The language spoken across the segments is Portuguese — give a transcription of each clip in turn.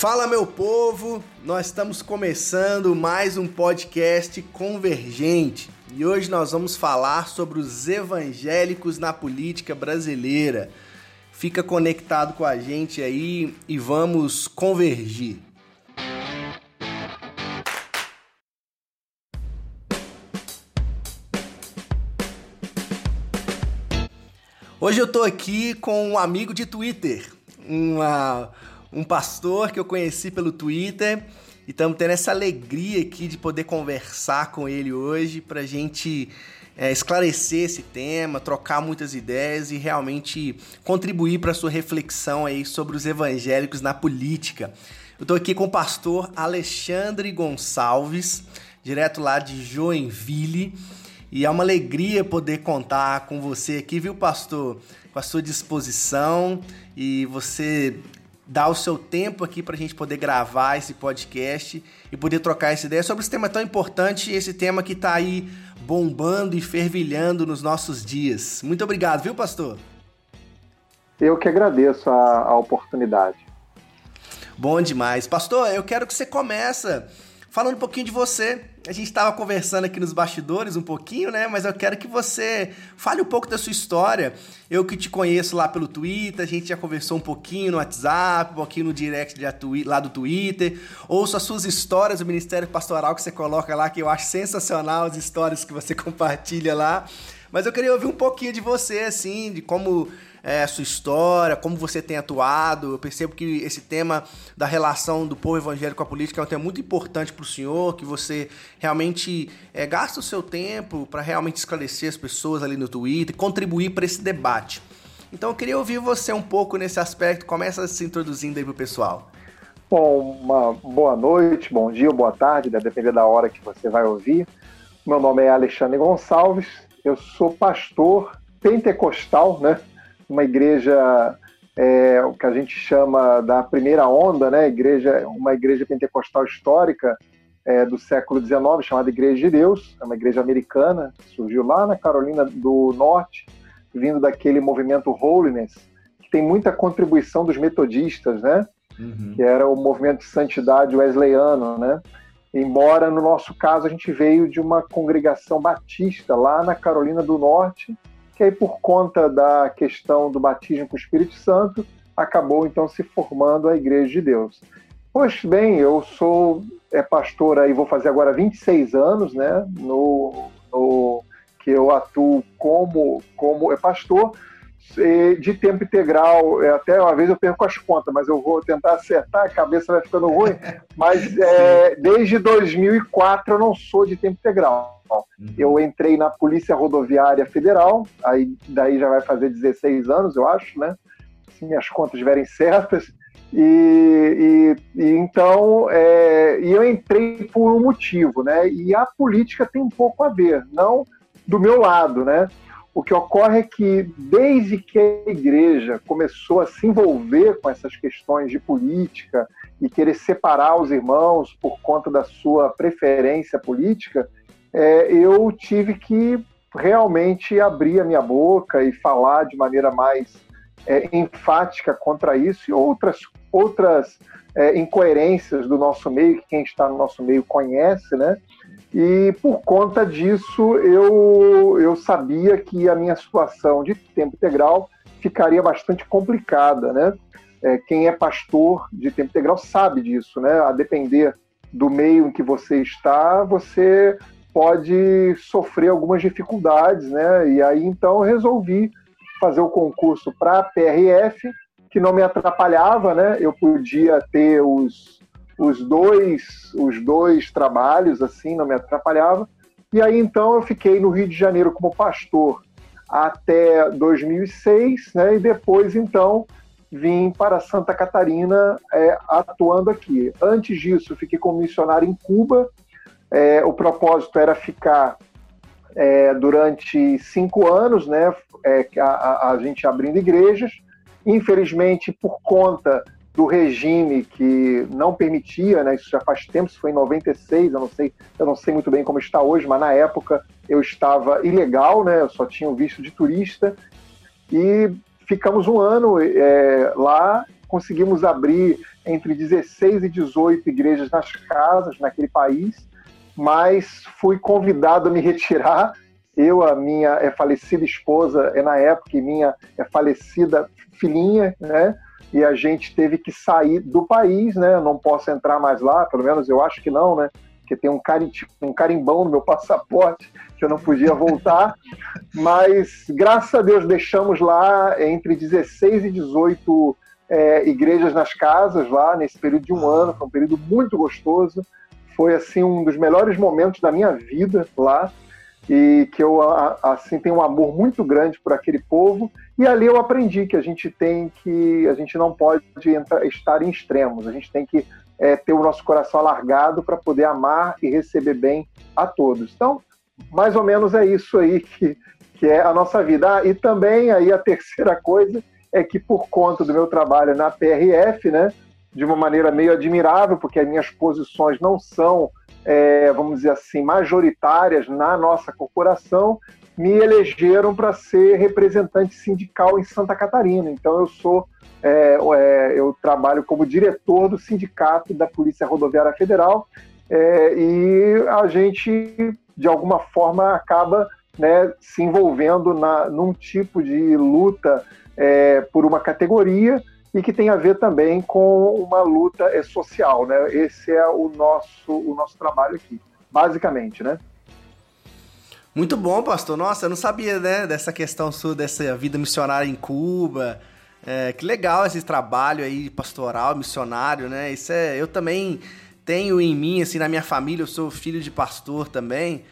Fala meu povo, nós estamos começando mais um podcast convergente e hoje nós vamos falar sobre os evangélicos na política brasileira. Fica conectado com a gente aí e vamos convergir. Hoje eu tô aqui com um amigo de Twitter, uma um pastor que eu conheci pelo Twitter e estamos tendo essa alegria aqui de poder conversar com ele hoje para gente é, esclarecer esse tema, trocar muitas ideias e realmente contribuir para a sua reflexão aí sobre os evangélicos na política. Eu estou aqui com o pastor Alexandre Gonçalves, direto lá de Joinville. E é uma alegria poder contar com você aqui, viu, pastor? Com a sua disposição e você dar o seu tempo aqui para a gente poder gravar esse podcast e poder trocar essa ideia sobre esse tema tão importante, esse tema que está aí bombando e fervilhando nos nossos dias. Muito obrigado, viu, pastor? Eu que agradeço a, a oportunidade. Bom demais. Pastor, eu quero que você comece falando um pouquinho de você, a gente estava conversando aqui nos bastidores um pouquinho, né? Mas eu quero que você fale um pouco da sua história. Eu que te conheço lá pelo Twitter, a gente já conversou um pouquinho no WhatsApp, um pouquinho no direct lá do Twitter. Ouço as suas histórias do Ministério Pastoral que você coloca lá, que eu acho sensacional as histórias que você compartilha lá. Mas eu queria ouvir um pouquinho de você, assim, de como é, sua história, como você tem atuado. Eu percebo que esse tema da relação do povo evangélico com a política é um tema muito importante para o senhor, que você realmente é, gasta o seu tempo para realmente esclarecer as pessoas ali no Twitter, contribuir para esse debate. Então eu queria ouvir você um pouco nesse aspecto. Começa se introduzindo aí para o pessoal. Bom, uma boa noite, bom dia, boa tarde, deve da hora que você vai ouvir. Meu nome é Alexandre Gonçalves, eu sou pastor pentecostal, né? Uma igreja é, o que a gente chama da primeira onda, né? Igreja, uma igreja pentecostal histórica é, do século XIX, chamada Igreja de Deus, é uma igreja americana, surgiu lá na Carolina do Norte, vindo daquele movimento Holiness, que tem muita contribuição dos metodistas, né? Uhum. Que era o movimento de santidade wesleyano, né? Embora no nosso caso a gente veio de uma congregação batista lá na Carolina do Norte, que aí por conta da questão do batismo com o Espírito Santo, acabou então se formando a Igreja de Deus. Pois bem, eu sou é, pastor aí, vou fazer agora 26 anos, né, no, no que eu atuo como, como é pastor, de tempo integral, é, até uma vez eu perco as contas, mas eu vou tentar acertar, a cabeça vai ficando ruim, mas é, desde 2004 eu não sou de tempo integral. Uhum. Eu entrei na Polícia Rodoviária Federal, aí daí já vai fazer 16 anos, eu acho, né? Se minhas contas estiverem certas. E, e, e então, é, e eu entrei por um motivo, né? E a política tem um pouco a ver, não do meu lado, né? O que ocorre é que, desde que a igreja começou a se envolver com essas questões de política e querer separar os irmãos por conta da sua preferência política, é, eu tive que realmente abrir a minha boca e falar de maneira mais é, enfática contra isso e outras, outras é, incoerências do nosso meio, que quem está no nosso meio conhece, né? E por conta disso, eu, eu sabia que a minha situação de tempo integral ficaria bastante complicada, né? É, quem é pastor de tempo integral sabe disso, né? A depender do meio em que você está, você pode sofrer algumas dificuldades, né? E aí então resolvi fazer o concurso para a PRF, que não me atrapalhava, né? Eu podia ter os, os dois os dois trabalhos assim, não me atrapalhava. E aí então eu fiquei no Rio de Janeiro como pastor até 2006, né? E depois então vim para Santa Catarina é, atuando aqui. Antes disso, fiquei como missionário em Cuba é, o propósito era ficar é, durante cinco anos, né, é, a, a, gente abrindo igrejas. Infelizmente, por conta do regime que não permitia, né, isso já faz tempo, isso foi em 96, eu não sei, eu não sei muito bem como está hoje, mas na época eu estava ilegal, né, eu só tinha o visto de turista e ficamos um ano é, lá, conseguimos abrir entre 16 e 18 igrejas nas casas naquele país, mas fui convidado a me retirar. Eu, a minha é, falecida esposa, é na época, e minha é, falecida filhinha, né? E a gente teve que sair do país, né? Eu não posso entrar mais lá, pelo menos eu acho que não, né? Porque tem um, carim, um carimbão no meu passaporte que eu não podia voltar. Mas, graças a Deus, deixamos lá entre 16 e 18 é, igrejas nas casas lá, nesse período de um ano. Foi um período muito gostoso. Foi, assim, um dos melhores momentos da minha vida lá e que eu assim tenho um amor muito grande por aquele povo. E ali eu aprendi que a gente tem que a gente não pode entrar, estar em extremos. A gente tem que é, ter o nosso coração alargado para poder amar e receber bem a todos. Então mais ou menos é isso aí que, que é a nossa vida. Ah, e também aí a terceira coisa é que por conta do meu trabalho na PRF né de uma maneira meio admirável porque as minhas posições não são é, vamos dizer assim, majoritárias na nossa corporação, me elegeram para ser representante sindical em Santa Catarina. Então eu sou, é, é, eu trabalho como diretor do sindicato da Polícia Rodoviária Federal é, e a gente de alguma forma acaba né, se envolvendo na, num tipo de luta é, por uma categoria e que tem a ver também com uma luta é, social, né? Esse é o nosso, o nosso trabalho aqui, basicamente, né? Muito bom, pastor. Nossa, eu não sabia, né, dessa questão sua, dessa vida missionária em Cuba. É, que legal esse trabalho aí pastoral, missionário, né? Isso é, eu também tenho em mim, assim, na minha família, eu sou filho de pastor também.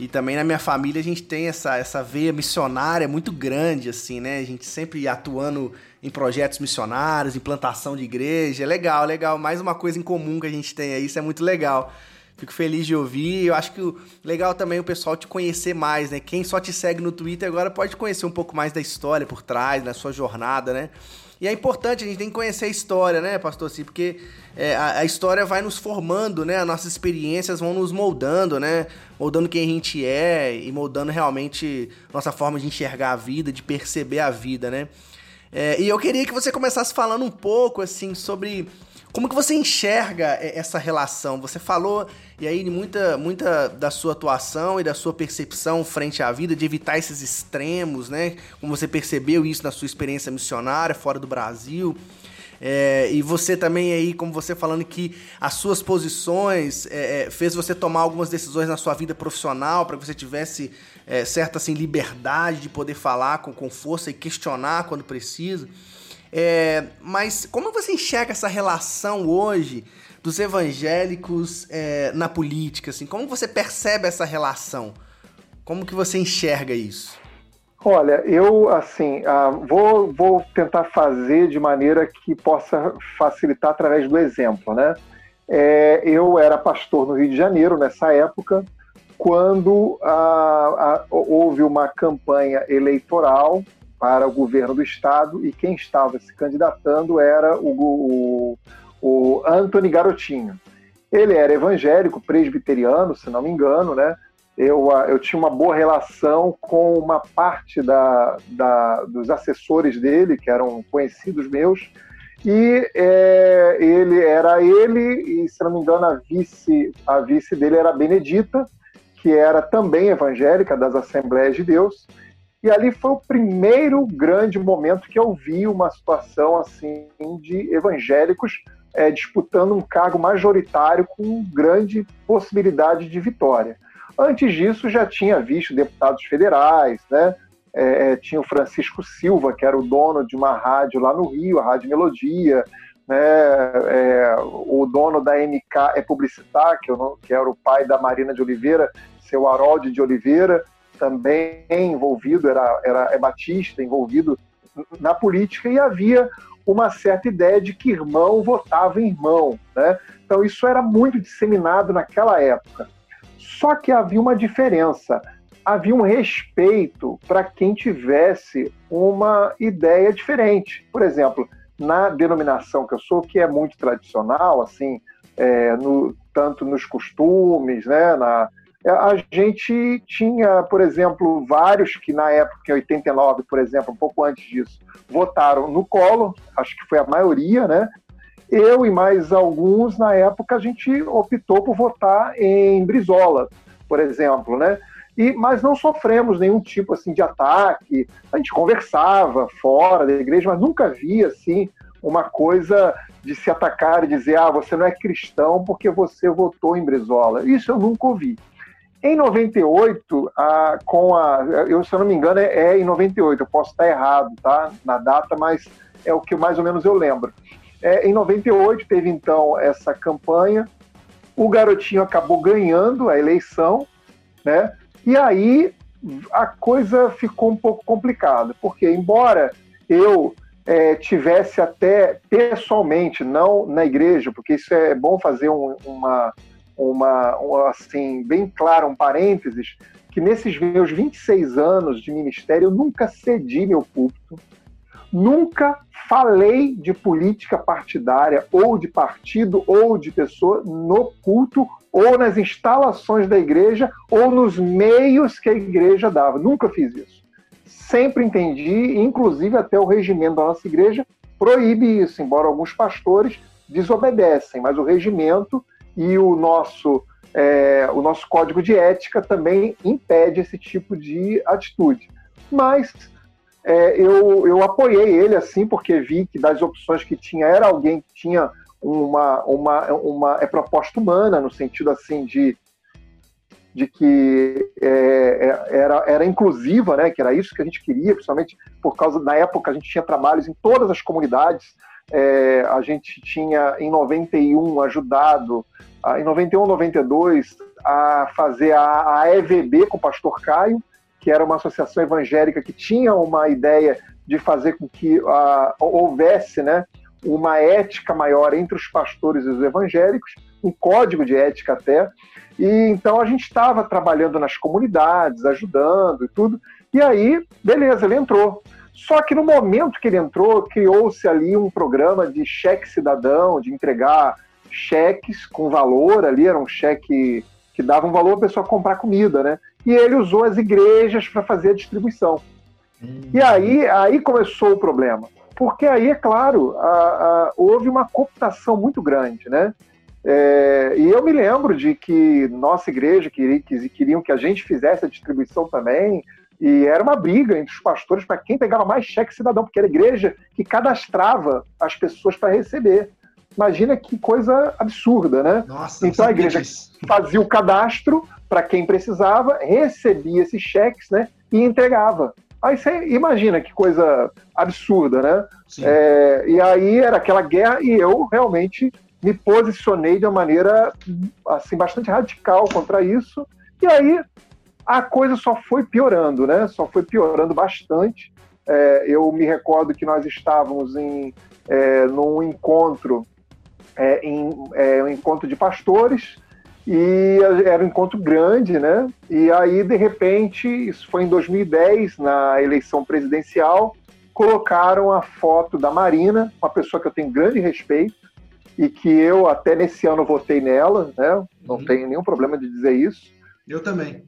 E também na minha família a gente tem essa, essa veia missionária muito grande, assim, né? A gente sempre atuando em projetos missionários, implantação de igreja. É legal, legal. Mais uma coisa em comum que a gente tem aí, isso é muito legal. Fico feliz de ouvir. Eu acho que legal também é o pessoal te conhecer mais, né? Quem só te segue no Twitter agora pode conhecer um pouco mais da história por trás, da sua jornada, né? E é importante, a gente tem que conhecer a história, né, pastor assim, porque é, a, a, história vai nos formando, né? As nossas experiências vão nos moldando, né? Moldando quem a gente é e moldando realmente nossa forma de enxergar a vida, de perceber a vida, né? É, e eu queria que você começasse falando um pouco, assim, sobre como que você enxerga essa relação? Você falou, e aí, muita, muita da sua atuação e da sua percepção frente à vida, de evitar esses extremos, né? Como você percebeu isso na sua experiência missionária fora do Brasil. É, e você também aí, como você falando que as suas posições é, é fez você tomar algumas decisões na sua vida profissional para que você tivesse é, certa assim, liberdade de poder falar com, com força e questionar quando precisa. É, mas como você enxerga essa relação hoje dos evangélicos é, na política? Assim? Como você percebe essa relação? Como que você enxerga isso? Olha, eu assim uh, vou, vou tentar fazer de maneira que possa facilitar através do exemplo, né? É, eu era pastor no Rio de Janeiro nessa época, quando uh, uh, houve uma campanha eleitoral para o governo do estado e quem estava se candidatando era o, o, o Anthony Garotinho. Ele era evangélico, presbiteriano, se não me engano, né? Eu, eu tinha uma boa relação com uma parte da, da dos assessores dele, que eram conhecidos meus, e é, ele era ele, e se não me engano, a vice, a vice dele era a Benedita, que era também evangélica das Assembleias de Deus, e ali foi o primeiro grande momento que eu vi uma situação assim de evangélicos é, disputando um cargo majoritário com grande possibilidade de vitória. Antes disso, já tinha visto deputados federais, né? É, é, tinha o Francisco Silva, que era o dono de uma rádio lá no Rio, a Rádio Melodia, né? É, o dono da MK é publicitar, que, não, que era o pai da Marina de Oliveira, seu Harold de Oliveira, também envolvido, era, era é Batista, envolvido na política, e havia uma certa ideia de que irmão votava em irmão. Né? Então, isso era muito disseminado naquela época. Só que havia uma diferença. Havia um respeito para quem tivesse uma ideia diferente. Por exemplo, na denominação que eu sou, que é muito tradicional, assim, é, no, tanto nos costumes, né, na, a gente tinha, por exemplo, vários que na época, em 89, por exemplo, um pouco antes disso, votaram no colo, acho que foi a maioria, né? eu e mais alguns, na época, a gente optou por votar em Brizola, por exemplo, né? E, mas não sofremos nenhum tipo assim de ataque. A gente conversava fora da igreja, mas nunca via assim uma coisa de se atacar e dizer ah, você não é cristão porque você votou em Brizola. Isso eu nunca ouvi. Em 98, a, com a, eu se eu não me engano é, é em 98, eu posso estar errado, tá, na data, mas é o que mais ou menos eu lembro. É, em 98 teve então essa campanha, o garotinho acabou ganhando a eleição, né? E aí a coisa ficou um pouco complicada, porque embora eu é, tivesse até pessoalmente, não na igreja, porque isso é bom fazer um, uma, uma, uma, assim, bem claro, um parênteses, que nesses meus 26 anos de ministério eu nunca cedi meu púlpito, nunca falei de política partidária ou de partido ou de pessoa no culto ou nas instalações da igreja ou nos meios que a igreja dava. Nunca fiz isso. Sempre entendi, inclusive até o regimento da nossa igreja proíbe isso, embora alguns pastores desobedecem, mas o regimento e o nosso é, o nosso código de ética também impede esse tipo de atitude. Mas é, eu, eu apoiei ele assim, porque vi que das opções que tinha, era alguém que tinha uma, uma, uma é proposta humana, no sentido assim de, de que é, é, era, era inclusiva, né, que era isso que a gente queria, principalmente por causa, na época, a gente tinha trabalhos em todas as comunidades, é, a gente tinha em 91 ajudado, em 91, 92, a fazer a, a EVB com o pastor Caio, que era uma associação evangélica que tinha uma ideia de fazer com que uh, houvesse né, uma ética maior entre os pastores e os evangélicos, um código de ética até. E então a gente estava trabalhando nas comunidades, ajudando e tudo. E aí, beleza, ele entrou. Só que no momento que ele entrou, criou-se ali um programa de cheque cidadão, de entregar cheques com valor ali, era um cheque que dava um valor a pessoa comprar comida, né? e ele usou as igrejas para fazer a distribuição. Hum. E aí, aí começou o problema. Porque aí, é claro, a, a, houve uma cooptação muito grande, né? É, e eu me lembro de que nossa igreja queria, que, queriam que a gente fizesse a distribuição também, e era uma briga entre os pastores para quem pegava mais cheque cidadão, porque era a igreja que cadastrava as pessoas para receber. Imagina que coisa absurda, né? Nossa, então a igreja fazia o cadastro, para quem precisava, recebia esses cheques né, e entregava. Aí você imagina que coisa absurda, né? É, e aí era aquela guerra e eu realmente me posicionei de uma maneira assim bastante radical contra isso. E aí a coisa só foi piorando, né? Só foi piorando bastante. É, eu me recordo que nós estávamos em é, num encontro, é, em é, um encontro de pastores e era um encontro grande, né? E aí, de repente, isso foi em 2010, na eleição presidencial, colocaram a foto da Marina, uma pessoa que eu tenho grande respeito, e que eu até nesse ano votei nela, né? Não uhum. tenho nenhum problema de dizer isso. Eu também.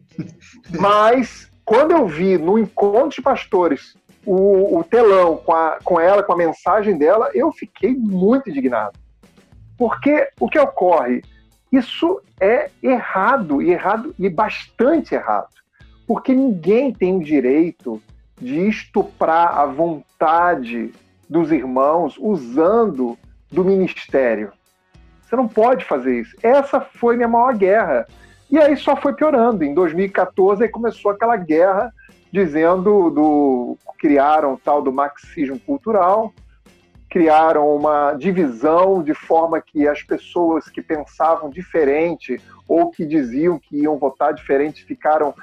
Mas quando eu vi no encontro de pastores o, o telão com, a, com ela, com a mensagem dela, eu fiquei muito indignado. Porque o que ocorre? Isso é errado, e errado e bastante errado. Porque ninguém tem o direito de estuprar a vontade dos irmãos usando do ministério. Você não pode fazer isso. Essa foi minha maior guerra. E aí só foi piorando. Em 2014 aí começou aquela guerra dizendo do criaram tal do marxismo cultural, criaram uma divisão de forma que as pessoas que pensavam diferente ou que diziam que iam votar diferente ficaram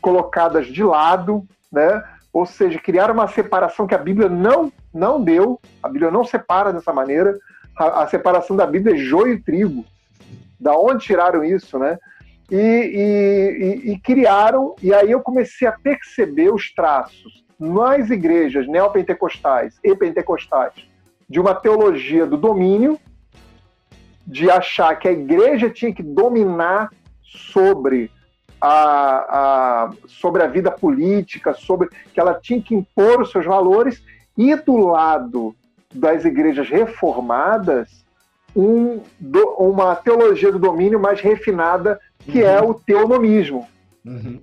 colocadas de lado, né? Ou seja, criaram uma separação que a Bíblia não não deu. A Bíblia não separa dessa maneira. A, a separação da Bíblia é joio e trigo. Da onde tiraram isso, né? E, e, e, criaram. E aí eu comecei a perceber os traços nas igrejas neopentecostais e pentecostais de uma teologia do domínio, de achar que a igreja tinha que dominar sobre a, a, sobre a vida política, sobre que ela tinha que impor os seus valores, e do lado das igrejas reformadas, um, do, uma teologia do domínio mais refinada, que é uhum. é o teonomismo. Uhum.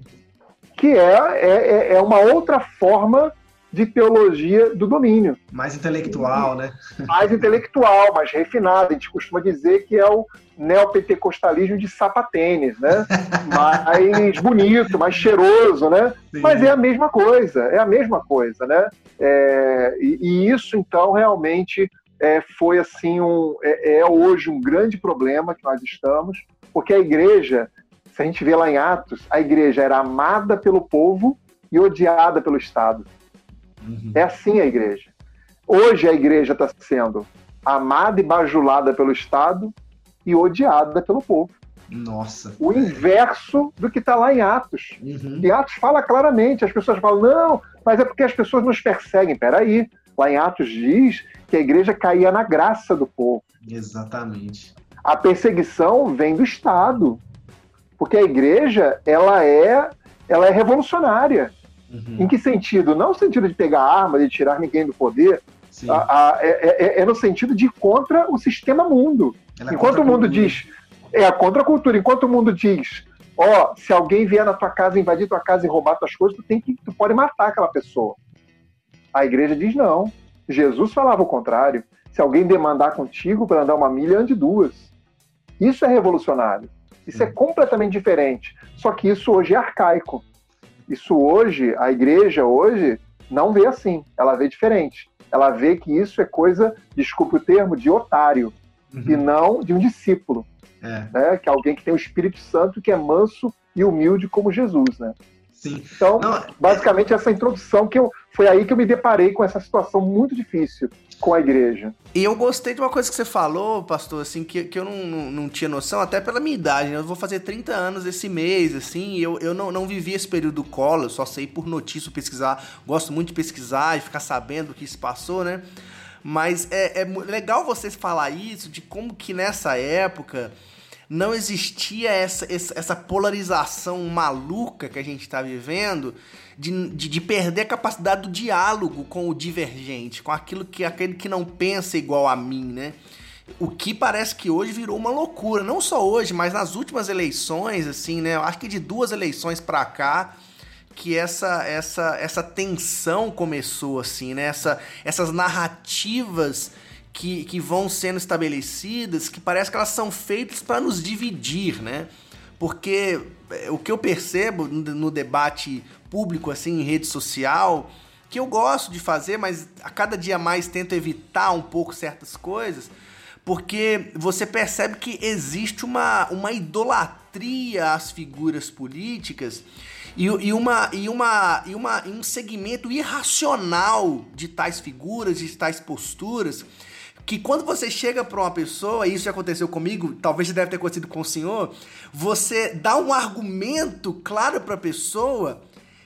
Que é, é, é uma outra forma de teologia do domínio. Mais intelectual, né? Mais intelectual, mais refinado. A gente costuma dizer que é o neopentecostalismo de sapatênis, né? mais bonito, mais cheiroso, né? Sim. Mas é a mesma coisa, é a mesma coisa, né? É, e, isso, então, realmente é, foi assim um, é, é hoje um grande problema que nós estamos, porque a igreja, se a gente vê lá em Atos, a igreja era amada pelo povo e odiada pelo Estado. Uhum. É assim a igreja. Hoje a igreja está sendo amada e bajulada pelo Estado e odiada pelo povo. Nossa. O inverso do que está lá em Atos. Uhum. E Atos fala claramente, as pessoas falam, não, mas é porque as pessoas nos perseguem. Peraí, lá em Atos diz que a igreja caía na graça do povo. Exatamente. A perseguição vem do Estado. Porque a igreja, ela é, ela é revolucionária. Uhum. Em que sentido? Não no sentido de pegar arma, de tirar ninguém do poder. A, a, é, é, é, no sentido de ir contra o sistema mundo. Ela é Enquanto o mundo diz. É a contracultura. Enquanto o mundo diz, ó, oh, se alguém vier na tua casa, invadir tua casa e roubar tuas coisas, tu, tem que, tu pode matar aquela pessoa. A igreja diz não. Jesus falava o contrário. Se alguém demandar contigo para andar uma milha, ande duas. Isso é revolucionário. Isso é completamente diferente. Só que isso hoje é arcaico. Isso hoje, a igreja hoje, não vê assim. Ela vê diferente. Ela vê que isso é coisa, desculpe o termo, de otário. Uhum. E não de um discípulo. É. Né? Que é alguém que tem o Espírito Santo, que é manso e humilde como Jesus, né? Sim. Então, não, basicamente, essa introdução que eu. Foi aí que eu me deparei com essa situação muito difícil com a igreja. E eu gostei de uma coisa que você falou, pastor, assim, que, que eu não, não, não tinha noção, até pela minha idade, né? Eu vou fazer 30 anos esse mês, assim, e eu, eu não, não vivi esse período do colo, eu só sei por notícia pesquisar, gosto muito de pesquisar e ficar sabendo o que se passou, né? Mas é, é legal você falar isso, de como que nessa época não existia essa, essa polarização maluca que a gente está vivendo de, de, de, perder a capacidade do diálogo com o divergente, com aquilo que aquele que não pensa igual a mim, né? O que parece que hoje virou uma loucura, não só hoje, mas nas últimas eleições, assim, né? Eu acho que de duas eleições para cá, que essa essa essa tensão começou assim, né? Essa, essas narrativas que, que vão sendo estabelecidas que parece que elas são feitas para nos dividir, né? Porque é, o que eu percebo no debate público, assim, em rede social, que eu gosto de fazer, mas a cada dia mais tento evitar um pouco certas coisas, porque você percebe que existe uma, uma idolatria às figuras políticas e, e, uma, e, uma, e uma, um segmento irracional de tais figuras, de tais posturas, que quando você chega para uma pessoa, e isso já aconteceu comigo, talvez já deve ter acontecido com o senhor, você dá um argumento claro para a pessoa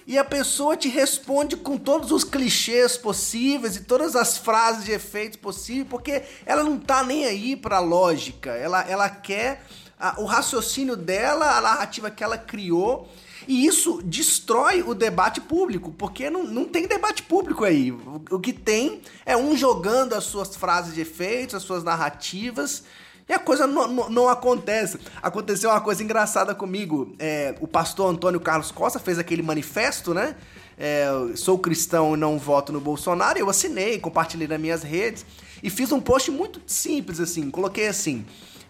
e a pessoa te responde com todos os clichês possíveis e todas as frases de efeitos possíveis, porque ela não tá nem aí para lógica, ela, ela quer a, o raciocínio dela, a narrativa que ela criou e isso destrói o debate público, porque não, não tem debate público aí. O, o que tem é um jogando as suas frases de efeitos, as suas narrativas. E a coisa não, acontece. Aconteceu uma coisa engraçada comigo. É, o pastor Antônio Carlos Costa fez aquele manifesto, né? É, sou cristão e não voto no Bolsonaro. Eu assinei, compartilhei nas minhas redes e fiz um post muito simples assim. Coloquei assim: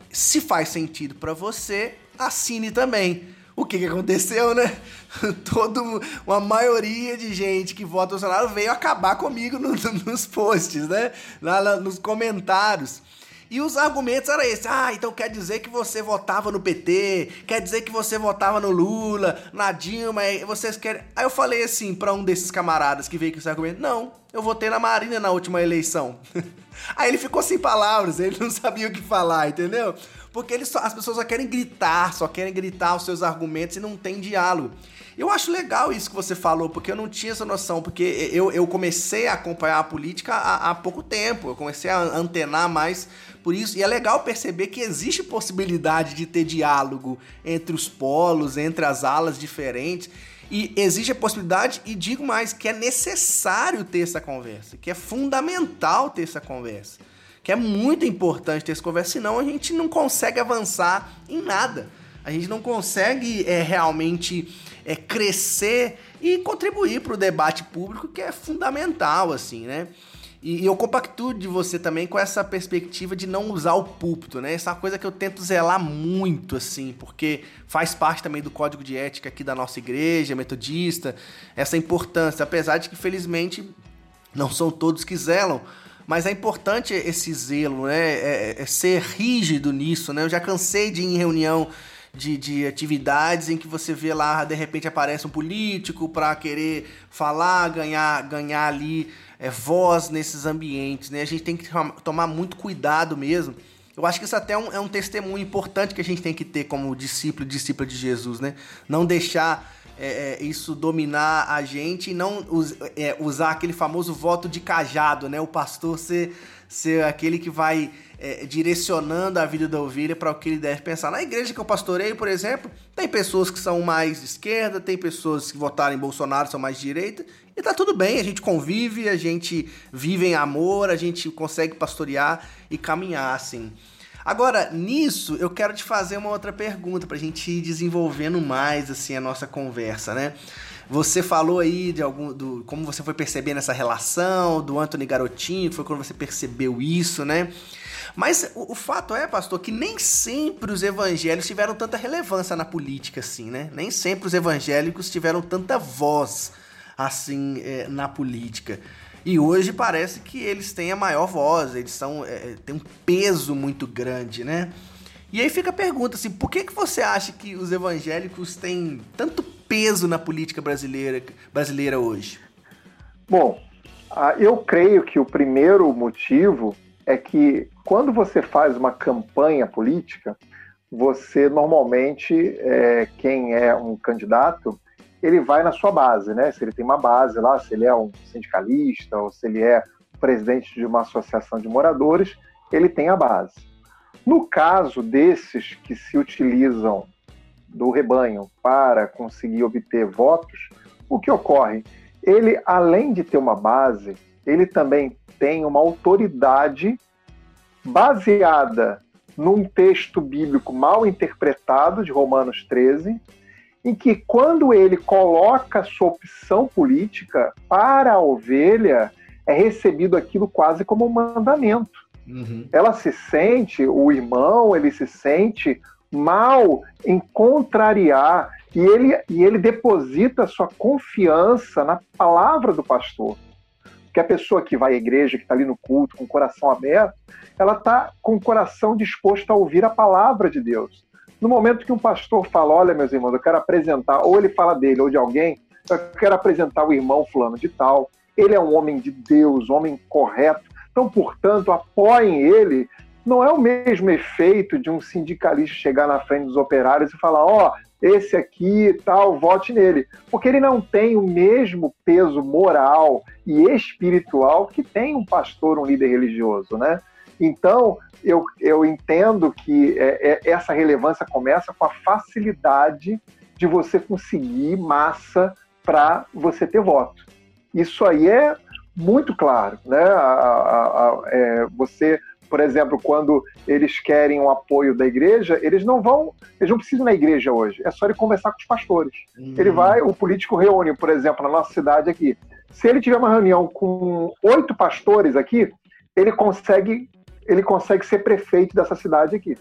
se faz sentido para você, assine também. O que, que aconteceu, né? Todo, uma maioria de gente que vota Bolsonaro veio acabar comigo no, nos posts, né? Lá nos comentários. E os argumentos eram esses. Ah, então quer dizer que você votava no PT, quer dizer que você votava no Lula, na Dilma, vocês querem. Aí eu falei assim para um desses camaradas que veio com esse argumento: não, eu votei na Marina na última eleição. Aí ele ficou sem palavras, ele não sabia o que falar, entendeu? Porque eles só, as pessoas só querem gritar, só querem gritar os seus argumentos e não tem diálogo. Eu acho legal isso que você falou, porque eu não tinha essa noção, porque eu, eu comecei a acompanhar a política há, há pouco tempo, eu comecei a antenar mais por isso, e é legal perceber que existe possibilidade de ter diálogo entre os polos, entre as alas diferentes, e existe a possibilidade, e digo mais, que é necessário ter essa conversa, que é fundamental ter essa conversa que é muito importante ter essa conversa, senão a gente não consegue avançar em nada. A gente não consegue é, realmente é, crescer e contribuir para o debate público, que é fundamental, assim, né? E, e eu compactuo de você também com essa perspectiva de não usar o púlpito, né? Essa é uma coisa que eu tento zelar muito, assim, porque faz parte também do código de ética aqui da nossa igreja metodista, essa importância, apesar de que, felizmente, não são todos que zelam, mas é importante esse zelo, né? É, é ser rígido nisso, né? Eu já cansei de ir em reunião de, de atividades em que você vê lá, de repente aparece um político para querer falar, ganhar, ganhar ali é, voz nesses ambientes, né? A gente tem que tomar muito cuidado mesmo. Eu acho que isso até é um, é um testemunho importante que a gente tem que ter como discípulo, discípula de Jesus, né? Não deixar é, é, isso dominar a gente e não us, é, usar aquele famoso voto de cajado, né? O pastor ser, ser aquele que vai é, direcionando a vida da ovelha para o que ele deve pensar. Na igreja que eu pastoreio, por exemplo, tem pessoas que são mais de esquerda, tem pessoas que votaram em Bolsonaro são mais de direita, e tá tudo bem, a gente convive, a gente vive em amor, a gente consegue pastorear e caminhar assim. Agora, nisso, eu quero te fazer uma outra pergunta para a gente ir desenvolvendo mais assim a nossa conversa, né? Você falou aí de algum do como você foi percebendo essa relação do Anthony Garotinho, foi quando você percebeu isso, né? Mas o, o, fato é, pastor, que nem sempre os evangélicos tiveram tanta relevância na política assim, né? Nem sempre os evangélicos tiveram tanta voz assim é, na política. E hoje parece que eles têm a maior voz, eles são é, é têm um peso muito grande, né? E aí fica a pergunta assim, por que, que você acha que os evangélicos têm tanto peso na política brasileira, brasileira hoje? Bom, eu creio que o primeiro motivo é que quando você faz uma campanha política, você normalmente, é, quem é um candidato, ele vai na sua base, né? Se ele tem uma base lá, se ele é um sindicalista ou se ele é presidente de uma associação de moradores, ele tem a base. No caso desses que se utilizam do rebanho para conseguir obter votos, o que ocorre? Ele, além de ter uma base, ele também tem uma autoridade baseada num texto bíblico mal interpretado de Romanos 13, em que quando ele coloca sua opção política para a ovelha, é recebido aquilo quase como um mandamento. Uhum. Ela se sente, o irmão, ele se sente mal em contrariar e ele, e ele deposita sua confiança na palavra do pastor. Porque a pessoa que vai à igreja, que está ali no culto, com o coração aberto, ela está com o coração disposto a ouvir a palavra de Deus. No momento que um pastor fala, olha, meus irmãos, eu quero apresentar, ou ele fala dele ou de alguém, eu quero apresentar o irmão fulano de tal, ele é um homem de Deus, um homem correto, então, portanto, apoiem ele. Não é o mesmo efeito de um sindicalista chegar na frente dos operários e falar: ó, oh, esse aqui tal, vote nele. Porque ele não tem o mesmo peso moral e espiritual que tem um pastor, um líder religioso, né? Então, eu, eu entendo que é, é, essa relevância começa com a facilidade de você conseguir massa para você ter voto. Isso aí é muito claro, né? A, a, a, é, você por exemplo, quando eles querem o apoio da igreja, eles não vão, eles não precisam na igreja hoje. É só ele conversar com os pastores. Uhum. Ele vai, o político reúne, por exemplo, na nossa cidade aqui. Se ele tiver uma reunião com oito pastores aqui, ele consegue, ele consegue ser prefeito dessa cidade aqui.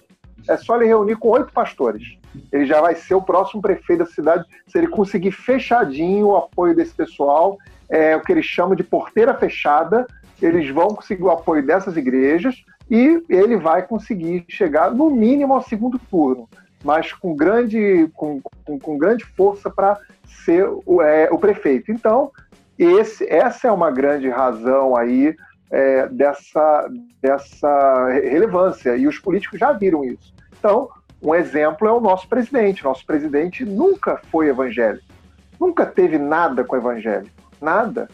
É só ele reunir com oito pastores. Ele já vai ser o próximo prefeito da cidade se ele conseguir fechadinho o apoio desse pessoal, é o que eles chamam de porteira fechada. Eles vão conseguir o apoio dessas igrejas e ele vai conseguir chegar no mínimo ao segundo turno, mas com grande, com, com, com grande força para ser o, é, o, prefeito. Então, esse, essa é uma grande razão aí é, dessa, dessa relevância, e os políticos já viram isso. Então, um exemplo é o nosso presidente. Nosso presidente nunca foi evangélico, nunca teve nada com o evangelho, nada.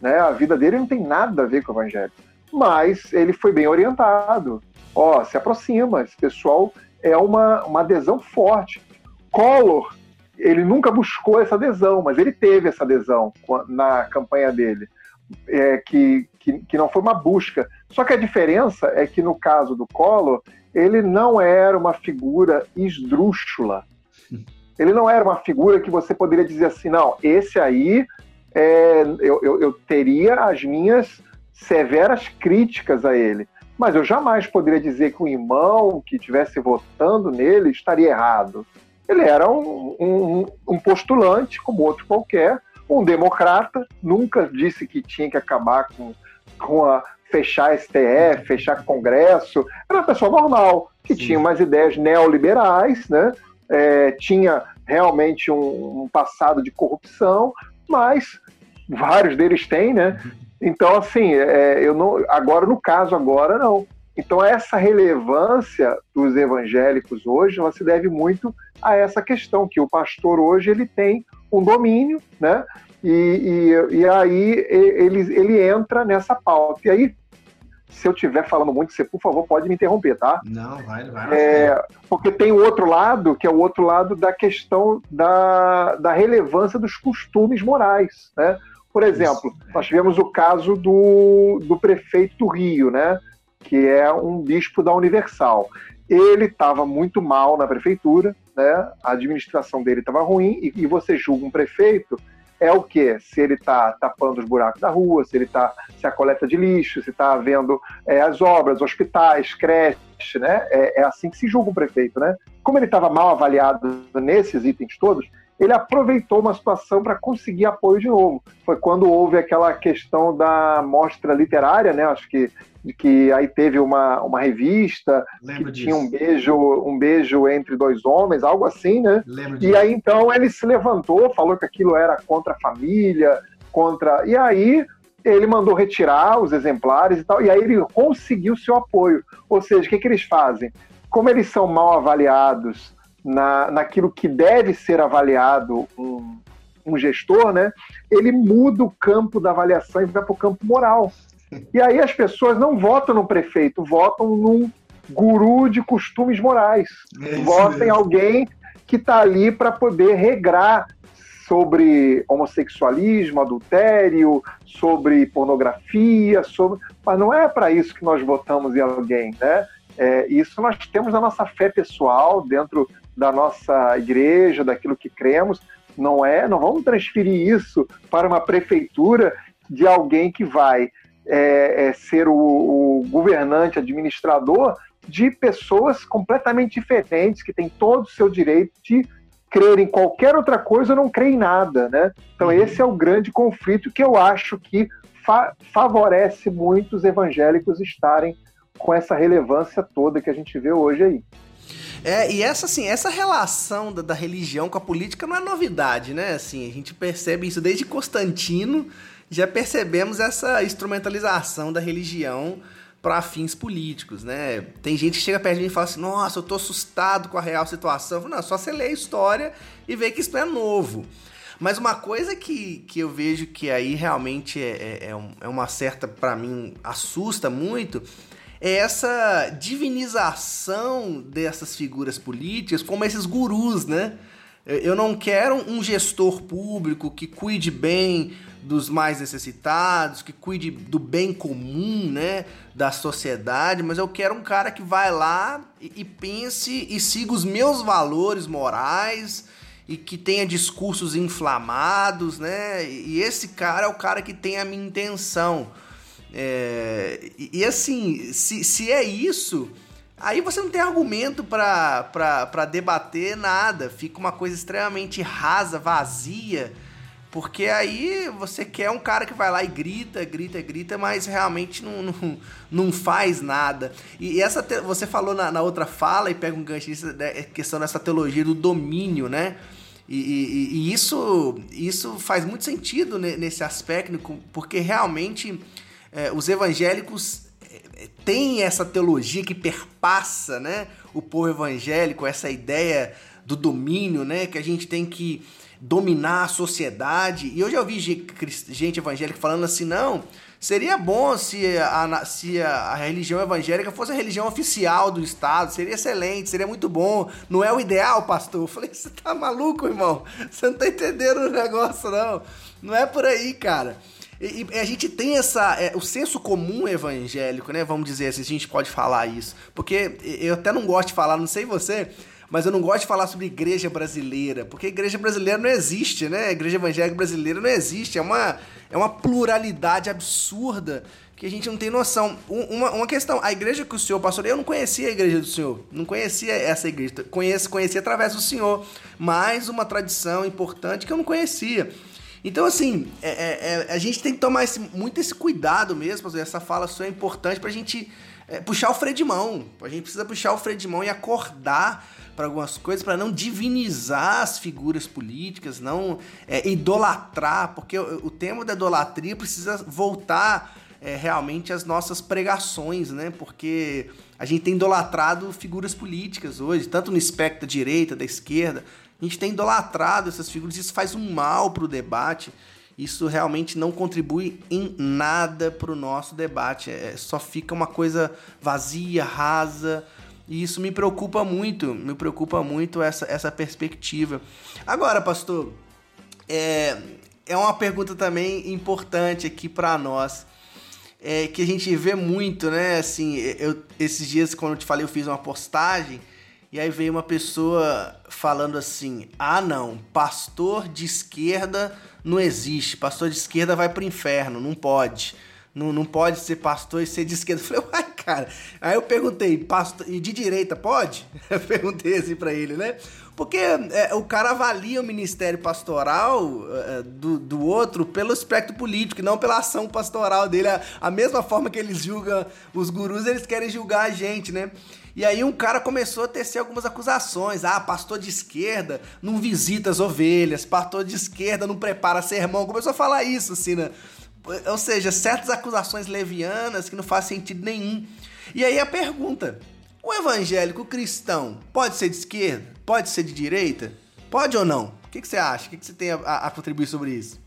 Né? A vida dele não tem nada a ver com o evangelho mas ele foi bem orientado. Ó, se aproxima, esse pessoal é uma, uma adesão forte. Collor, ele nunca buscou essa adesão, mas ele teve essa adesão na campanha dele. É, que, que, que não foi uma busca. Só que a diferença é que no caso do Collor, ele não era uma figura esdrúxula. Ele não era uma figura que você poderia dizer assim, não, esse aí é, eu, eu, eu teria as minhas severas críticas a ele. Mas eu jamais poderia dizer que um irmão que estivesse votando nele estaria errado. Ele era um, um, um, postulante, como outro qualquer, um democrata, nunca disse que tinha que acabar com, com a fechar STF, fechar Congresso. Era uma pessoa normal, que Sim. tinha umas ideias neoliberais, né? É, tinha realmente um, um passado de corrupção, mas vários deles têm, né? Então, assim, é, eu não, agora no caso agora não. Então essa relevância dos evangélicos hoje, ela se deve muito a essa questão que o pastor hoje ele tem um domínio, né? E, e, e aí ele, ele entra nessa pauta. E aí, se eu estiver falando muito, você, por favor, pode me interromper, tá? Não, vai, vai. É, porque tem o outro lado, que é o outro lado da questão da, da relevância dos costumes morais, né? Por exemplo, nós tivemos o caso do, do prefeito do Rio, né? Que é um bispo da Universal. Ele estava muito mal na prefeitura, né? A administração dele estava ruim e, e você julga um prefeito é o que? Se ele está tapando os buracos da rua, se ele está se a coleta de lixo, se está vendo é, as obras, hospitais, creche, né? É, é, assim que se julga um prefeito, né? Como ele estava mal avaliado nesses itens todos, ele aproveitou uma situação para conseguir apoio de novo. Foi quando houve aquela questão da mostra literária, né? Acho que de que aí teve uma, uma revista Lembro que disso. tinha um beijo um beijo entre dois homens, algo assim, né? Lembro e disso. aí então ele se levantou, falou que aquilo era contra a família, contra e aí ele mandou retirar os exemplares e tal, e aí ele conseguiu seu apoio. Ou seja, o que, que eles fazem? Como eles são mal avaliados na, naquilo que deve ser avaliado um, um gestor, né, ele muda o campo da avaliação e vai para o campo moral. E aí as pessoas não votam no prefeito, votam num guru de costumes morais. É votam em alguém que está ali para poder regrar sobre homossexualismo, adultério, sobre pornografia, sobre... mas não é para isso que nós votamos em alguém, né? É, isso nós temos na nossa fé pessoal, dentro da nossa igreja, daquilo que cremos. Não é, não vamos transferir isso para uma prefeitura de alguém que vai é, é, ser o, o governante, administrador de pessoas completamente diferentes, que têm todo o seu direito de crer em qualquer outra coisa ou não crer em nada, né? Então uhum. esse é o grande conflito que eu acho que fa favorece muito os evangélicos estarem com essa relevância toda que a gente vê hoje aí. É, e essa, assim, essa relação da, da, religião com a política não é novidade, né? Assim, a gente percebe isso desde Constantino, já percebemos essa instrumentalização da religião para fins políticos, né? Tem gente que chega perto de mim e fala assim: Nossa, eu tô assustado com a real situação. Eu falo, não, só você lê a história e vê que isso não é novo. Mas uma coisa que, que eu vejo que aí realmente é, é, é, é uma certa, para mim, assusta muito é essa divinização dessas figuras políticas como esses gurus, né? Eu não quero um gestor público que cuide bem dos mais necessitados, que cuide do bem comum, né, da sociedade, mas eu quero um cara que vai lá e, e pense e siga os meus valores morais e que tenha discursos inflamados, né? E esse cara é o cara que tem a minha intenção. É, e, e, assim, se, se é isso, aí você não tem argumento para debater nada. Fica uma coisa extremamente rasa, vazia. Porque aí você quer um cara que vai lá e grita, grita, grita, mas realmente não, não, não faz nada. E, e essa te, você falou na, na, outra fala e pega um gancho nisso, né, questão dessa teologia do domínio, né? E, e, e, isso, isso faz muito sentido nesse aspecto, porque realmente é, os evangélicos é, têm essa teologia que perpassa né, o povo evangélico, essa ideia do domínio, né, que a gente tem que dominar a sociedade. E eu já ouvi gente evangélica falando assim, não, seria bom se a, se a, religião evangélica fosse a religião oficial do Estado, seria excelente, seria muito bom. Não é o ideal, pastor? Eu falei, você tá maluco, irmão? Você não tá entendendo o negócio, não. Não é por aí, cara. E, e a gente tem essa. É, o senso comum evangélico, né? Vamos dizer assim, a gente pode falar isso. Porque eu até não gosto de falar, não sei você, mas eu não gosto de falar sobre igreja brasileira, porque igreja brasileira não existe, né? Igreja evangélica brasileira não existe, é uma, é uma pluralidade absurda que a gente não tem noção. Uma, uma questão, a igreja que o senhor passou, eu não conhecia a igreja do senhor, não conhecia essa igreja, conheço, conheci através do senhor, mais uma tradição importante que eu não conhecia. Então, assim, é, é, é, a gente tem que tomar esse, muito esse cuidado mesmo, essa fala sua é importante pra gente é, puxar o freio de mão. A gente precisa puxar o freio de mão e acordar para algumas coisas, para não divinizar as figuras políticas, não é, idolatrar, porque o, o tema da idolatria precisa voltar é, realmente às nossas pregações, né? Porque a gente tem idolatrado figuras políticas hoje, tanto no espectro da direita, da esquerda, a gente tem idolatrado essas figuras, isso faz um mal para o debate. Isso realmente não contribui em nada para o nosso debate. É, só fica uma coisa vazia, rasa. E isso me preocupa muito. Me preocupa muito essa, essa perspectiva. Agora, pastor, é, é uma pergunta também importante aqui para nós. É, que a gente vê muito, né? Assim, eu, esses dias, quando eu te falei, eu fiz uma postagem e aí veio uma pessoa falando assim: ah, não, pastor de esquerda não existe, pastor de esquerda vai pro inferno, não pode. Não, não pode ser pastor e ser de esquerda. Eu falei, uai, cara. Aí eu perguntei, pastor, e de direita pode? Eu perguntei assim pra ele, né? Porque é, o cara avalia o ministério pastoral é, do, do outro pelo espectro político, não pela ação pastoral dele. A, a mesma forma que eles julgam os gurus, eles querem julgar a gente, né? E aí um cara começou a tecer algumas acusações. Ah, pastor de esquerda não visita as ovelhas, pastor de esquerda não prepara sermão. Começou a falar isso, assim, né? Ou seja, certas acusações levianas que não fazem sentido nenhum. E aí a pergunta: o evangélico cristão pode ser de esquerda? Pode ser de direita? Pode ou não? O que, que você acha? O que, que você tem a, a contribuir sobre isso?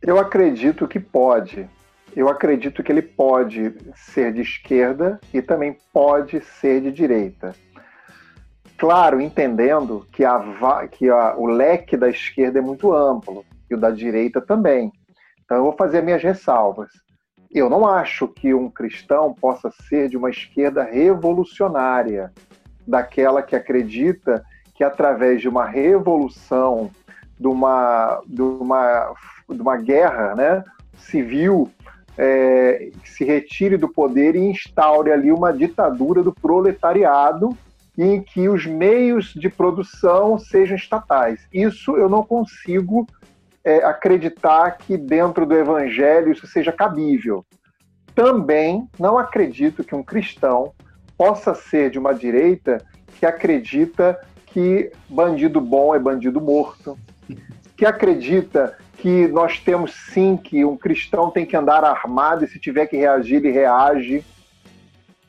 Eu acredito que pode eu acredito que ele pode ser de esquerda e também pode ser de direita. Claro, entendendo que, a, que a, o leque da esquerda é muito amplo e o da direita também. Então eu vou fazer minhas ressalvas. Eu não acho que um cristão possa ser de uma esquerda revolucionária, daquela que acredita que através de uma revolução, de uma, de uma, de uma guerra né, civil, é, se retire do poder e instaure ali uma ditadura do proletariado em que os meios de produção sejam estatais. Isso eu não consigo é, acreditar que dentro do evangelho isso seja cabível. Também não acredito que um cristão possa ser de uma direita que acredita que bandido bom é bandido morto, que acredita que nós temos sim que um cristão tem que andar armado e se tiver que reagir, ele reage.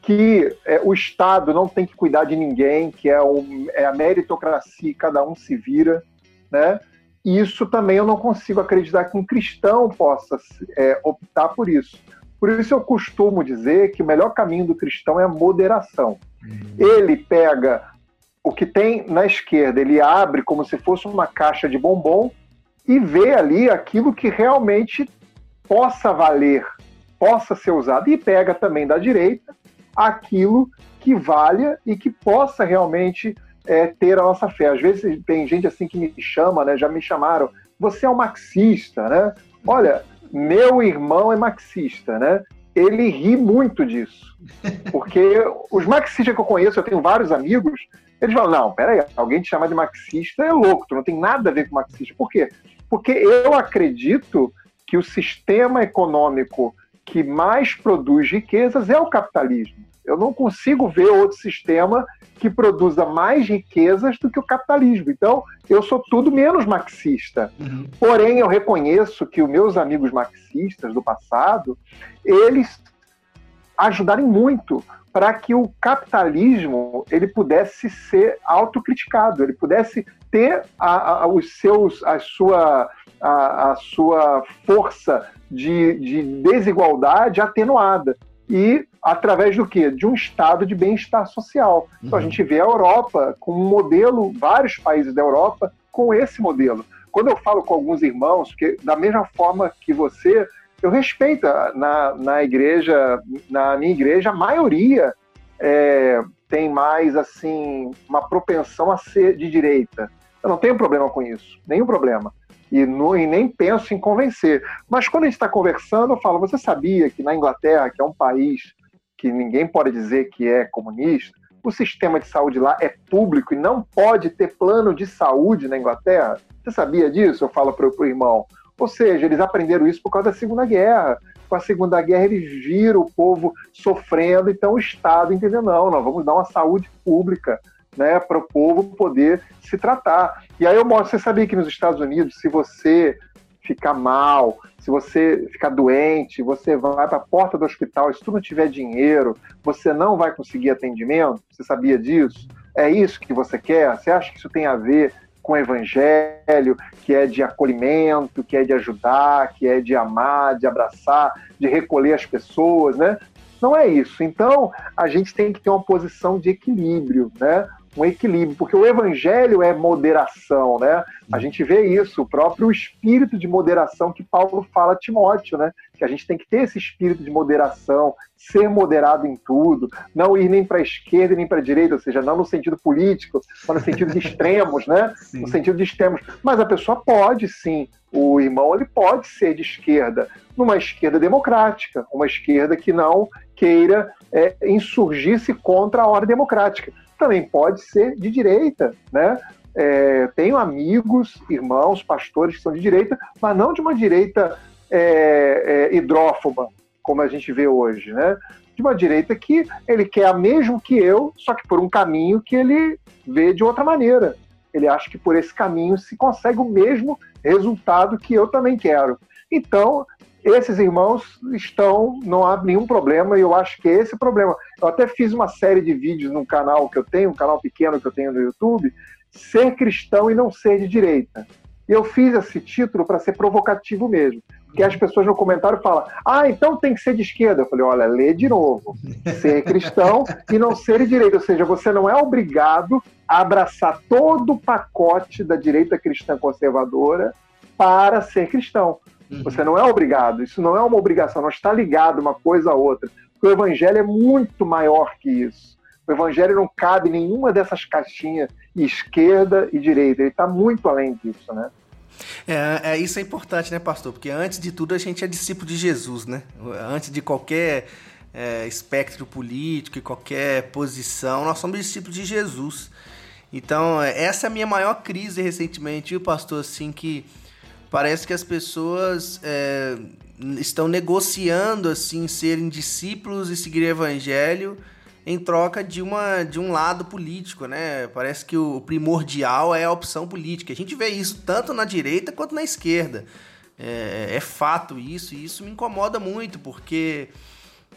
Que é, o Estado não tem que cuidar de ninguém, que é, um, é a meritocracia, cada um se vira, né? E isso também eu não consigo acreditar que um cristão possa é, optar por isso. Por isso eu costumo dizer que o melhor caminho do cristão é a moderação. Uhum. Ele pega o que tem na esquerda, ele abre como se fosse uma caixa de bombom e ver ali aquilo que realmente possa valer, possa ser usado, e pega também da direita aquilo que valha e que possa realmente é, ter a nossa fé. Às vezes tem gente assim que me chama, né? Já me chamaram, você é um marxista, né? Olha, meu irmão é marxista, né? Ele ri muito disso. Porque os marxistas que eu conheço, eu tenho vários amigos, eles falam, não, peraí, alguém te chamar de marxista é louco, tu não tem nada a ver com marxista. Por quê? Porque eu acredito que o sistema econômico que mais produz riquezas é o capitalismo. Eu não consigo ver outro sistema que produza mais riquezas do que o capitalismo. Então, eu sou tudo menos marxista. Uhum. Porém, eu reconheço que os meus amigos marxistas do passado, eles ajudaram muito para que o capitalismo ele pudesse ser autocriticado, ele pudesse ter a, a, os seus, a, sua, a, a sua força de, de desigualdade atenuada. E através do quê? De um estado de bem-estar social. Uhum. Então a uhum. gente vê a Europa com um modelo, vários países da Europa com esse modelo. Quando eu falo com alguns irmãos, que da mesma forma que você, Eu respeito na, na igreja, na minha igreja, a maioria é, tem mais assim uma propensão a ser de direita. Eu não tenho problema com isso, nenhum problema. E, no, e nem penso em convencer. Mas quando a gente está conversando, eu falo: você sabia que na Inglaterra, que é um país que ninguém pode dizer que é comunista, o sistema de saúde lá é público e não pode ter plano de saúde na Inglaterra? Você sabia disso? Eu falo para o irmão. Ou seja, eles aprenderam isso por causa da Segunda Guerra. Com a Segunda Guerra, eles viram o povo sofrendo, então o Estado entendeu: não, nós vamos dar uma saúde pública né, para o povo poder se tratar. E aí eu mostro: você sabia que nos Estados Unidos, se você ficar mal, se você ficar doente, você vai para a porta do hospital, se tu não tiver dinheiro, você não vai conseguir atendimento? Você sabia disso? É isso que você quer? Você acha que isso tem a ver com o evangelho, que é de acolhimento, que é de ajudar, que é de amar, de abraçar, de recolher as pessoas, né? Não é isso. Então, a gente tem que ter uma posição de equilíbrio, né? Um equilíbrio, porque o evangelho é moderação, né? A gente vê isso, o próprio espírito de moderação que Paulo fala a Timóteo, né? Que a gente tem que ter esse espírito de moderação, ser moderado em tudo, não ir nem para a esquerda nem para a direita, ou seja, não no sentido político, mas no sentido de extremos, né? Sim. No sentido de extremos. Mas a pessoa pode sim, o irmão ele pode ser de esquerda, numa esquerda democrática, uma esquerda que não queira é, insurgir-se contra a ordem democrática também pode ser de direita, né? É, tenho amigos, irmãos, pastores que são de direita, mas não de uma direita é, é, hidrófoba, como a gente vê hoje, né? De uma direita que ele quer mesmo que eu, só que por um caminho que ele vê de outra maneira. Ele acha que por esse caminho se consegue o mesmo resultado que eu também quero. Então, esses irmãos estão, não há nenhum problema, e eu acho que é esse o problema. Eu até fiz uma série de vídeos no canal que eu tenho, um canal pequeno que eu tenho no YouTube, Ser Cristão e Não Ser de Direita. E eu fiz esse título para ser provocativo mesmo. Porque as pessoas no comentário falam, ah, então tem que ser de esquerda. Eu falei, olha, lê de novo. Ser cristão e não ser de direita. Ou seja, você não é obrigado a abraçar todo o pacote da direita cristã conservadora para ser cristão. Uhum. Você não é obrigado, isso não é uma obrigação, não está ligado uma coisa a outra. o evangelho é muito maior que isso. O evangelho não cabe em nenhuma dessas caixinhas, esquerda e direita, ele está muito além disso, né? É, é, isso é importante, né, pastor? Porque antes de tudo a gente é discípulo de Jesus, né? Antes de qualquer é, espectro político e qualquer posição, nós somos discípulos de Jesus. Então, essa é a minha maior crise recentemente, viu, pastor? Assim, que parece que as pessoas é, estão negociando assim serem discípulos e seguir o evangelho em troca de uma de um lado político, né? Parece que o primordial é a opção política. A gente vê isso tanto na direita quanto na esquerda. É, é fato isso e isso me incomoda muito porque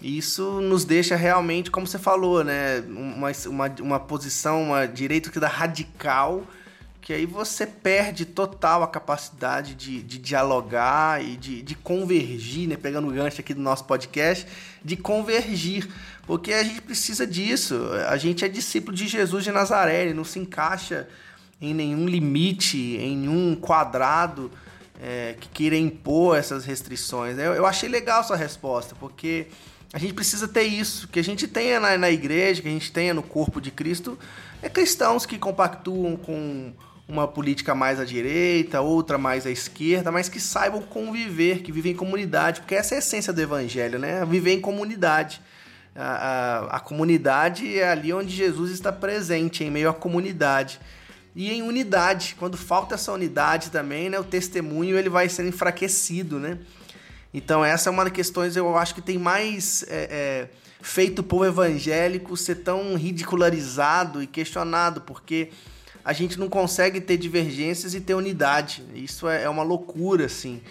isso nos deixa realmente, como você falou, né? Uma, uma, uma posição, uma direita que dá radical que aí você perde total a capacidade de, de dialogar e de, de convergir, né? Pegando o gancho aqui do nosso podcast, de convergir, porque a gente precisa disso. A gente é discípulo de Jesus de Nazaré, ele não se encaixa em nenhum limite, em nenhum quadrado é, que queira impor essas restrições. Eu, eu achei legal sua resposta, porque a gente precisa ter isso, que a gente tenha na, na igreja, que a gente tenha no corpo de Cristo, é cristãos que compactuam com uma política mais à direita, outra mais à esquerda, mas que saibam conviver, que vivem em comunidade, porque essa é a essência do evangelho, né? Viver em comunidade. A, a, a comunidade é ali onde Jesus está presente, em meio à comunidade. E em unidade, quando falta essa unidade também, né, o testemunho ele vai sendo enfraquecido, né? Então essa é uma das questões eu acho que tem mais é, é, feito o povo evangélico ser tão ridicularizado e questionado, porque a gente não consegue ter divergências e ter unidade. Isso é, é uma loucura, assim.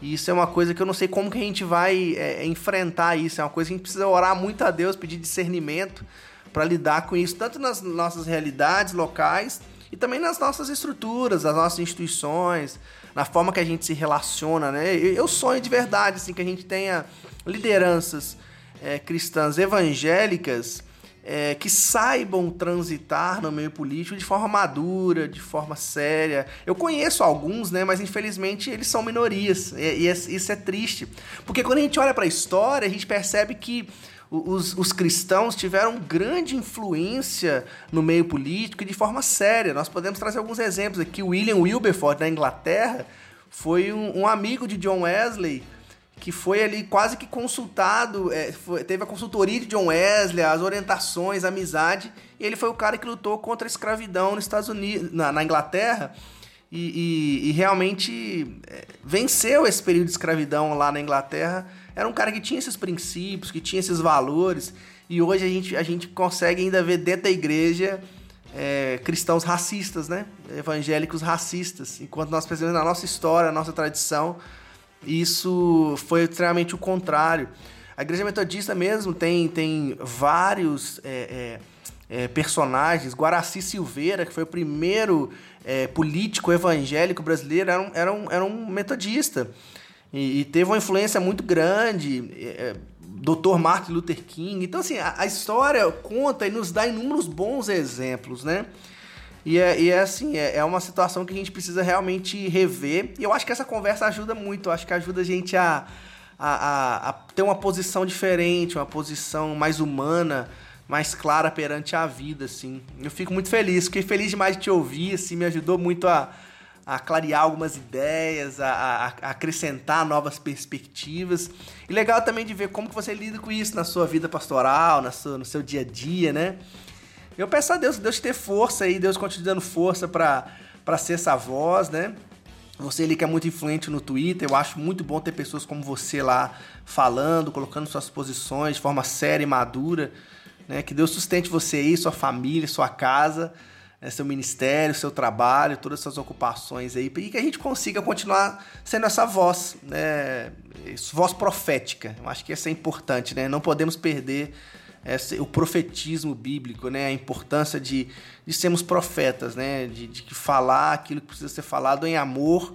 E isso é uma coisa que eu não sei como que a gente vai é, enfrentar isso. É uma coisa que a gente precisa orar muito a Deus, pedir discernimento para lidar com isso, tanto nas nossas realidades locais e também nas nossas estruturas, nas nossas instituições, na forma que a gente se relaciona, né? Eu sonho de verdade, assim, que a gente tenha lideranças é, cristãs evangélicas é, que saibam transitar no meio político de forma madura, de forma séria. Eu conheço alguns, né, mas infelizmente eles são minorias, e, e isso é triste. Porque quando a gente olha para a história, a gente percebe que os, os, cristãos tiveram grande influência no meio político e de forma séria. Nós podemos trazer alguns exemplos aqui. William Wilberforce, da Inglaterra, foi um, um amigo de John Wesley que foi ali quase que consultado, é, foi, teve a consultoria de John Wesley, as orientações, a amizade, e ele foi o cara que lutou contra a escravidão nos Estados Unidos, na, na Inglaterra, e, e, e realmente é, venceu esse período de escravidão lá na Inglaterra. Era um cara que tinha esses princípios, que tinha esses valores, e hoje a gente, a gente consegue ainda ver dentro da igreja é, cristãos racistas, né? Evangélicos racistas. Enquanto nós pensamos na nossa história, na nossa tradição, isso foi extremamente o contrário. A Igreja Metodista mesmo tem, tem vários é, é, é, personagens. Guaraci Silveira, que foi o primeiro é, político evangélico brasileiro, era um, era um, era um metodista. E, e teve uma influência muito grande. É, Dr. Martin Luther King. Então, assim, a, a história conta e nos dá inúmeros bons exemplos, né? E é, e é assim, é, é, uma situação que a gente precisa realmente rever. E eu acho que essa conversa ajuda muito. Eu acho que ajuda a gente a, a, a, a ter uma posição diferente, uma posição mais humana, mais clara perante a vida, assim. Eu fico muito feliz. Fiquei feliz demais de te ouvir, assim, me ajudou muito a, a clarear algumas ideias, a, a, a, acrescentar novas perspectivas. E legal também de ver como que você lida com isso na sua vida pastoral, na sua, no seu dia a dia, né? Eu peço a Deus, Deus te dê força aí, Deus continue dando força para ser essa voz, né? Você ali que é muito influente no Twitter, eu acho muito bom ter pessoas como você lá falando, colocando suas posições de forma séria e madura, né? Que Deus sustente você aí, sua família, sua casa, né? seu ministério, seu trabalho, todas as suas ocupações aí, e que a gente consiga continuar sendo essa voz, né? Voz profética. Eu acho que isso é importante, né? Não podemos perder essa, o profetismo bíblico, né? A importância de, de sermos profetas, né? De, de falar aquilo que precisa ser falado em amor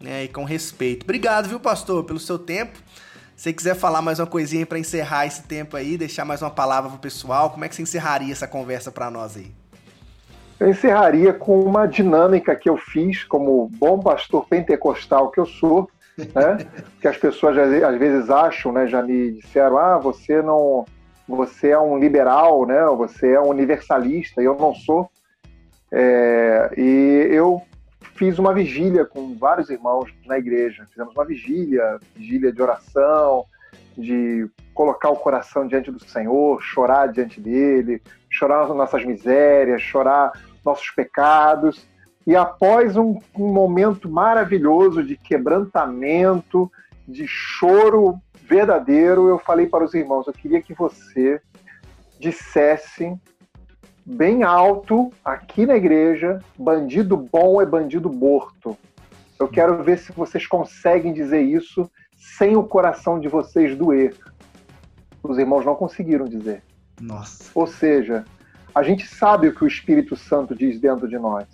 né? e com respeito. Obrigado, viu, pastor, pelo seu tempo. Se quiser falar mais uma coisinha para encerrar esse tempo aí, deixar mais uma palavra pro pessoal, como é que você encerraria essa conversa para nós aí? Eu encerraria com uma dinâmica que eu fiz como bom pastor pentecostal que eu sou, né? que as pessoas às vezes acham, né? Já me disseram, ah, você não você é um liberal, né? Você é um universalista. Eu não sou. É, e eu fiz uma vigília com vários irmãos na igreja. Fizemos uma vigília, vigília de oração, de colocar o coração diante do Senhor, chorar diante dele, chorar nossas misérias, chorar nossos pecados. E após um, um momento maravilhoso de quebrantamento, de choro verdadeiro, eu falei para os irmãos: eu queria que você dissesse bem alto aqui na igreja: bandido bom é bandido morto. Eu quero ver se vocês conseguem dizer isso sem o coração de vocês doer. Os irmãos não conseguiram dizer. Nossa. Ou seja, a gente sabe o que o Espírito Santo diz dentro de nós.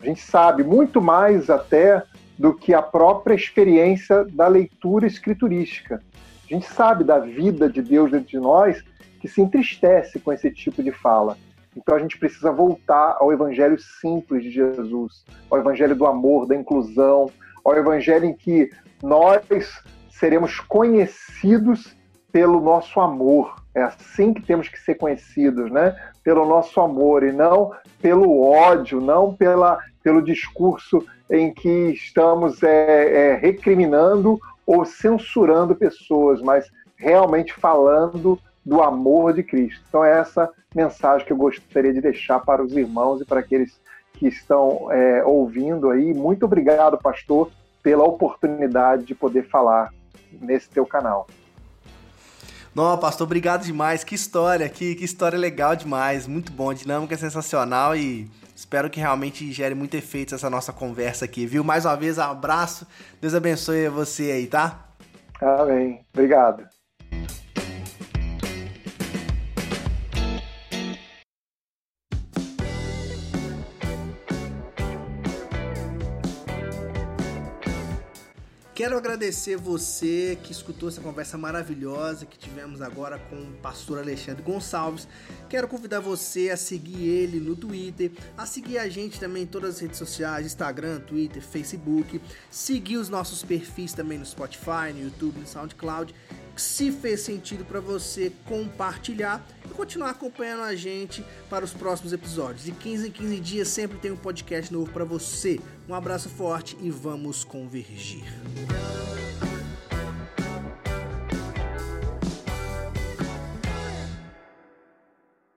A gente sabe muito mais até do que a própria experiência da leitura escriturística. A gente sabe da vida de Deus dentro de nós que se entristece com esse tipo de fala. Então a gente precisa voltar ao evangelho simples de Jesus, ao evangelho do amor, da inclusão, ao evangelho em que nós seremos conhecidos pelo nosso amor. É assim que temos que ser conhecidos, né? Pelo nosso amor e não pelo ódio, não pela, pelo discurso em que estamos é, é, recriminando ou censurando pessoas, mas realmente falando do amor de Cristo. Então, é essa mensagem que eu gostaria de deixar para os irmãos e para aqueles que estão é, ouvindo aí. Muito obrigado, pastor, pela oportunidade de poder falar nesse teu canal. Não, pastor, obrigado demais. Que história, que, que história legal demais. Muito bom, a dinâmica é sensacional e Espero que realmente gere muito efeito essa nossa conversa aqui, viu? Mais uma vez, um abraço. Deus abençoe você aí, tá? Amém. Obrigado. Quero agradecer você que escutou essa conversa maravilhosa que tivemos agora com o pastor Alexandre Gonçalves. Quero convidar você a seguir ele no Twitter, a seguir a gente também em todas as redes sociais, Instagram, Twitter, Facebook, seguir os nossos perfis também no Spotify, no YouTube, no SoundCloud. Se fez sentido para você compartilhar e continuar acompanhando a gente para os próximos episódios. De 15 em 15 dias sempre tem um podcast novo para você. Um abraço forte e vamos convergir.